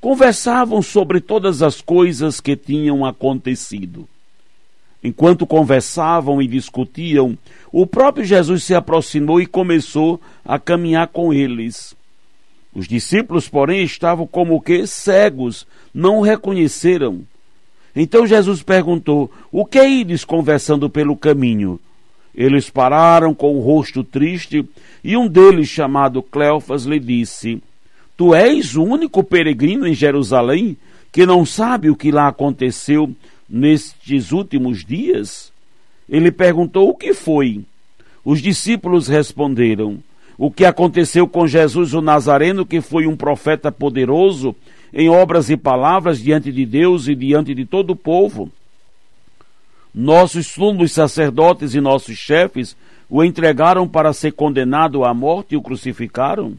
conversavam sobre todas as coisas que tinham acontecido. Enquanto conversavam e discutiam, o próprio Jesus se aproximou e começou a caminhar com eles. Os discípulos, porém, estavam como que cegos, não o reconheceram. Então Jesus perguntou: O que ides conversando pelo caminho? Eles pararam com o rosto triste, e um deles, chamado Cleofas, lhe disse: Tu és o único peregrino em Jerusalém que não sabe o que lá aconteceu nestes últimos dias? Ele perguntou o que foi. Os discípulos responderam: O que aconteceu com Jesus o Nazareno, que foi um profeta poderoso em obras e palavras diante de Deus e diante de todo o povo. Nossos sumos sacerdotes e nossos chefes o entregaram para ser condenado à morte e o crucificaram.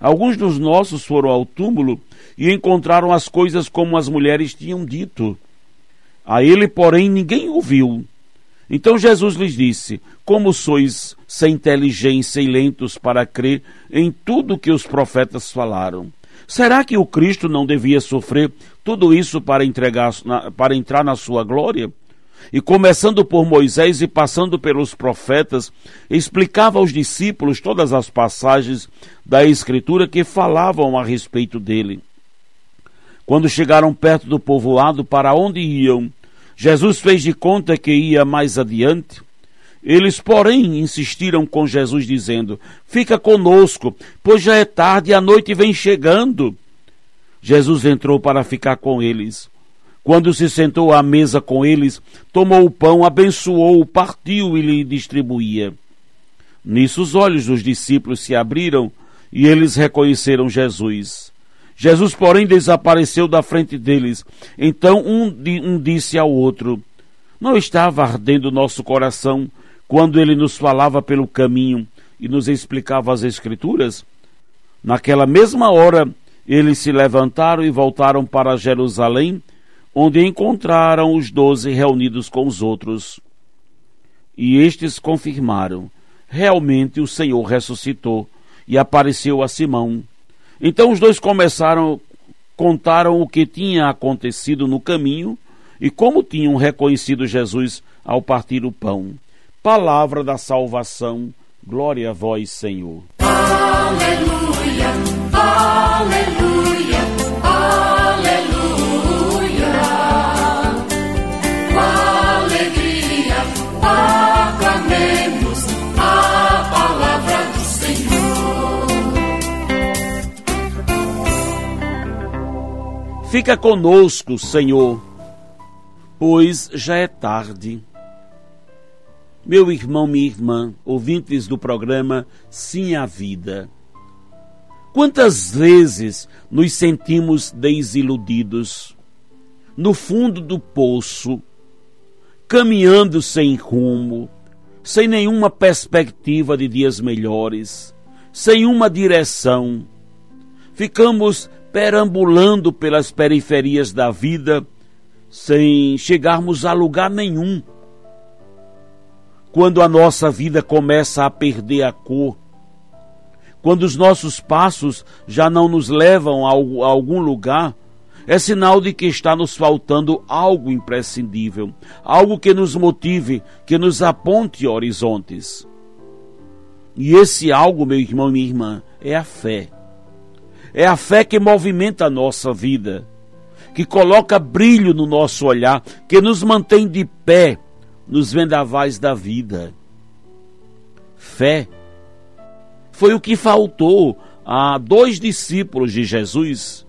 Alguns dos nossos foram ao túmulo e encontraram as coisas como as mulheres tinham dito. A ele, porém, ninguém ouviu. Então Jesus lhes disse: Como sois sem inteligência e lentos para crer em tudo que os profetas falaram? Será que o Cristo não devia sofrer tudo isso para, entregar, para entrar na sua glória? E começando por Moisés e passando pelos profetas, explicava aos discípulos todas as passagens da Escritura que falavam a respeito dele. Quando chegaram perto do povoado para onde iam, Jesus fez de conta que ia mais adiante. Eles, porém, insistiram com Jesus, dizendo: Fica conosco, pois já é tarde e a noite vem chegando. Jesus entrou para ficar com eles. Quando se sentou à mesa com eles, tomou o pão, abençoou, partiu e lhe distribuía. Nisso os olhos dos discípulos se abriram e eles reconheceram Jesus. Jesus, porém, desapareceu da frente deles. Então um, um disse ao outro: Não estava ardendo nosso coração quando ele nos falava pelo caminho e nos explicava as Escrituras? Naquela mesma hora, eles se levantaram e voltaram para Jerusalém onde encontraram os doze reunidos com os outros. E estes confirmaram: realmente o Senhor ressuscitou e apareceu a Simão. Então os dois começaram, contaram o que tinha acontecido no caminho e como tinham reconhecido Jesus ao partir o pão. Palavra da salvação, glória a vós, Senhor. Aleluia, Fica conosco, Senhor, pois já é tarde. Meu irmão, minha irmã, ouvintes do programa Sim a Vida. Quantas vezes nos sentimos desiludidos, no fundo do poço, caminhando sem rumo, sem nenhuma perspectiva de dias melhores, sem uma direção, ficamos perambulando pelas periferias da vida sem chegarmos a lugar nenhum. Quando a nossa vida começa a perder a cor, quando os nossos passos já não nos levam a algum lugar, é sinal de que está nos faltando algo imprescindível, algo que nos motive, que nos aponte horizontes. E esse algo, meu irmão e minha irmã, é a fé. É a fé que movimenta a nossa vida, que coloca brilho no nosso olhar, que nos mantém de pé nos vendavais da vida. Fé foi o que faltou a dois discípulos de Jesus,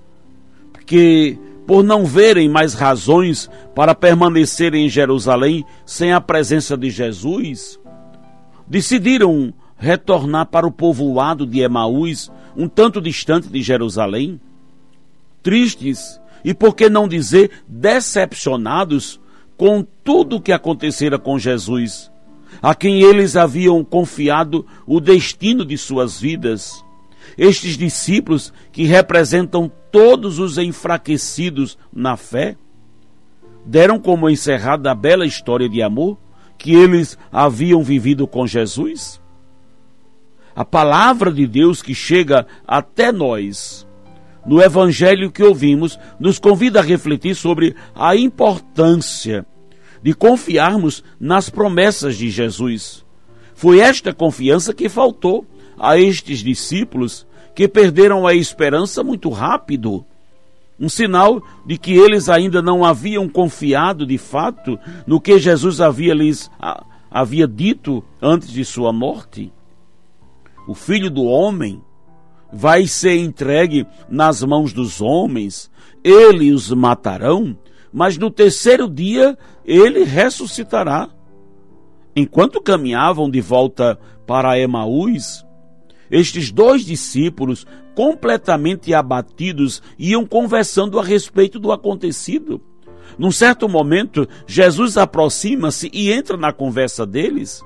que, por não verem mais razões para permanecerem em Jerusalém sem a presença de Jesus, decidiram retornar para o povoado de Emaús, um tanto distante de Jerusalém? Tristes e, por que não dizer, decepcionados com tudo o que acontecera com Jesus, a quem eles haviam confiado o destino de suas vidas. Estes discípulos que representam todos os enfraquecidos na fé, deram como encerrada a bela história de amor que eles haviam vivido com Jesus? A palavra de Deus que chega até nós no evangelho que ouvimos, nos convida a refletir sobre a importância de confiarmos nas promessas de Jesus. Foi esta confiança que faltou a estes discípulos que perderam a esperança muito rápido. Um sinal de que eles ainda não haviam confiado de fato no que Jesus havia lhes havia dito antes de sua morte o filho do homem, vai ser entregue nas mãos dos homens, ele os matarão, mas no terceiro dia ele ressuscitará. Enquanto caminhavam de volta para Emaús, estes dois discípulos, completamente abatidos, iam conversando a respeito do acontecido. Num certo momento, Jesus aproxima-se e entra na conversa deles.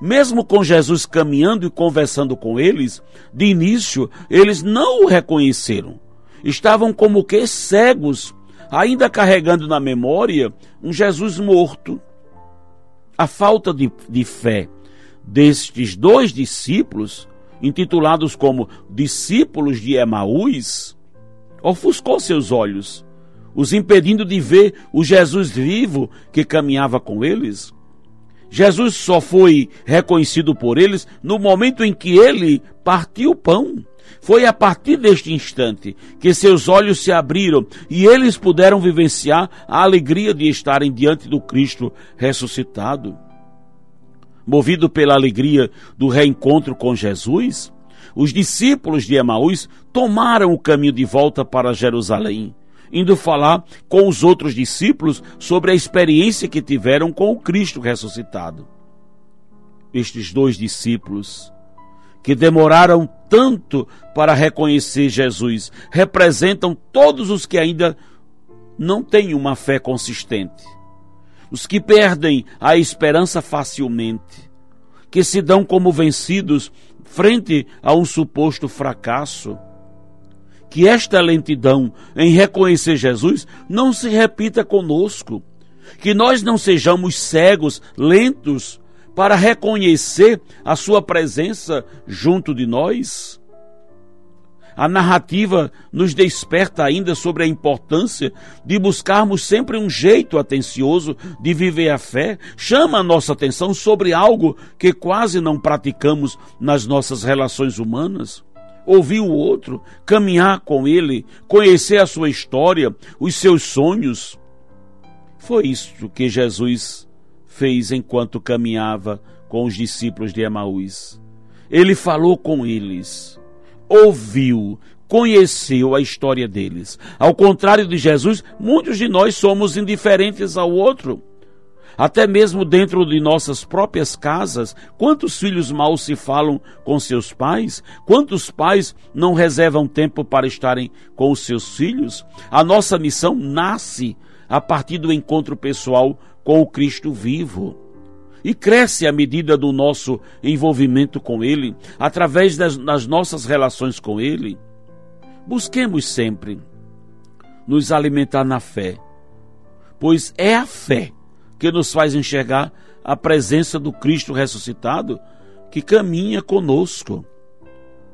Mesmo com Jesus caminhando e conversando com eles, de início eles não o reconheceram. Estavam como que cegos, ainda carregando na memória um Jesus morto. A falta de, de fé destes dois discípulos, intitulados como discípulos de Emaús, ofuscou seus olhos, os impedindo de ver o Jesus vivo que caminhava com eles. Jesus só foi reconhecido por eles no momento em que ele partiu o pão. Foi a partir deste instante que seus olhos se abriram e eles puderam vivenciar a alegria de estarem diante do Cristo ressuscitado. Movido pela alegria do reencontro com Jesus, os discípulos de Emaús tomaram o caminho de volta para Jerusalém indo falar com os outros discípulos sobre a experiência que tiveram com o Cristo ressuscitado. Estes dois discípulos, que demoraram tanto para reconhecer Jesus, representam todos os que ainda não têm uma fé consistente, os que perdem a esperança facilmente, que se dão como vencidos frente a um suposto fracasso que esta lentidão em reconhecer Jesus não se repita conosco, que nós não sejamos cegos, lentos para reconhecer a Sua presença junto de nós. A narrativa nos desperta ainda sobre a importância de buscarmos sempre um jeito atencioso de viver a fé, chama a nossa atenção sobre algo que quase não praticamos nas nossas relações humanas ouvir o outro, caminhar com ele, conhecer a sua história, os seus sonhos. Foi isso que Jesus fez enquanto caminhava com os discípulos de Emaús. Ele falou com eles, ouviu, conheceu a história deles. Ao contrário de Jesus, muitos de nós somos indiferentes ao outro até mesmo dentro de nossas próprias casas, quantos filhos mal se falam com seus pais? Quantos pais não reservam tempo para estarem com os seus filhos? A nossa missão nasce a partir do encontro pessoal com o Cristo vivo. E cresce à medida do nosso envolvimento com Ele, através das, das nossas relações com Ele. Busquemos sempre nos alimentar na fé, pois é a fé que nos faz enxergar a presença do Cristo ressuscitado que caminha conosco.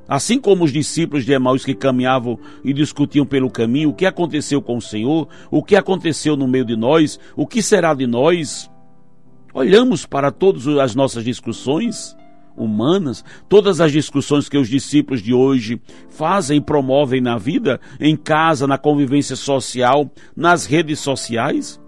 Assim como os discípulos de Emaús que caminhavam e discutiam pelo caminho o que aconteceu com o Senhor, o que aconteceu no meio de nós, o que será de nós, olhamos para todas as nossas discussões humanas, todas as discussões que os discípulos de hoje fazem e promovem na vida, em casa, na convivência social, nas redes sociais.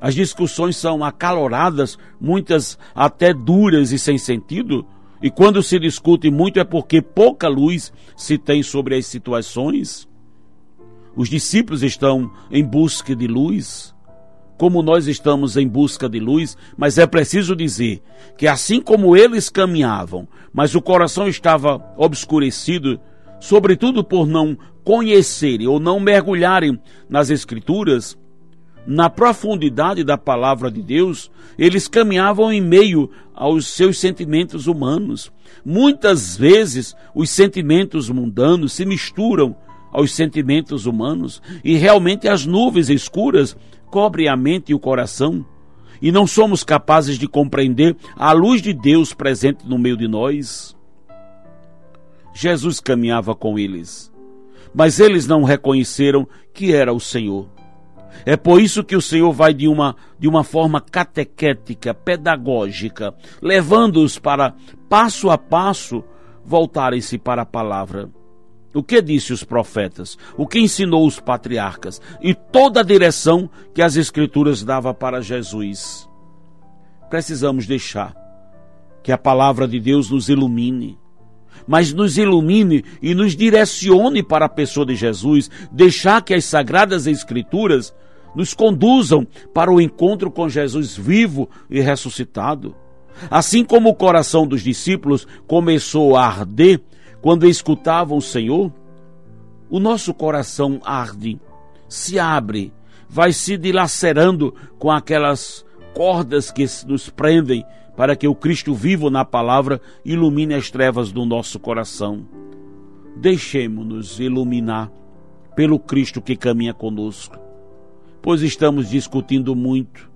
As discussões são acaloradas, muitas até duras e sem sentido, e quando se discute muito é porque pouca luz se tem sobre as situações. Os discípulos estão em busca de luz, como nós estamos em busca de luz, mas é preciso dizer que assim como eles caminhavam, mas o coração estava obscurecido, sobretudo por não conhecerem ou não mergulharem nas Escrituras, na profundidade da palavra de Deus, eles caminhavam em meio aos seus sentimentos humanos. Muitas vezes os sentimentos mundanos se misturam aos sentimentos humanos e realmente as nuvens escuras cobre a mente e o coração e não somos capazes de compreender a luz de Deus presente no meio de nós. Jesus caminhava com eles, mas eles não reconheceram que era o Senhor. É por isso que o Senhor vai de uma, de uma forma catequética, pedagógica, levando-os para, passo a passo, voltarem-se para a palavra. O que disse os profetas? O que ensinou os patriarcas? E toda a direção que as Escrituras dava para Jesus. Precisamos deixar que a palavra de Deus nos ilumine, mas nos ilumine e nos direcione para a pessoa de Jesus, deixar que as sagradas Escrituras nos conduzam para o encontro com Jesus vivo e ressuscitado. Assim como o coração dos discípulos começou a arder quando escutavam o Senhor, o nosso coração arde, se abre, vai se dilacerando com aquelas cordas que nos prendem para que o Cristo vivo na palavra ilumine as trevas do nosso coração. Deixemos-nos iluminar pelo Cristo que caminha conosco, pois estamos discutindo muito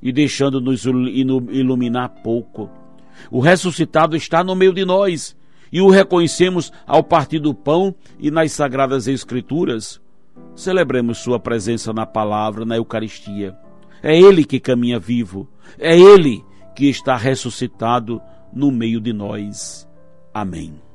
e deixando-nos iluminar pouco. O ressuscitado está no meio de nós e o reconhecemos ao partir do pão e nas sagradas Escrituras, celebremos Sua presença na palavra, na Eucaristia. É Ele que caminha vivo, é Ele que está ressuscitado no meio de nós. Amém.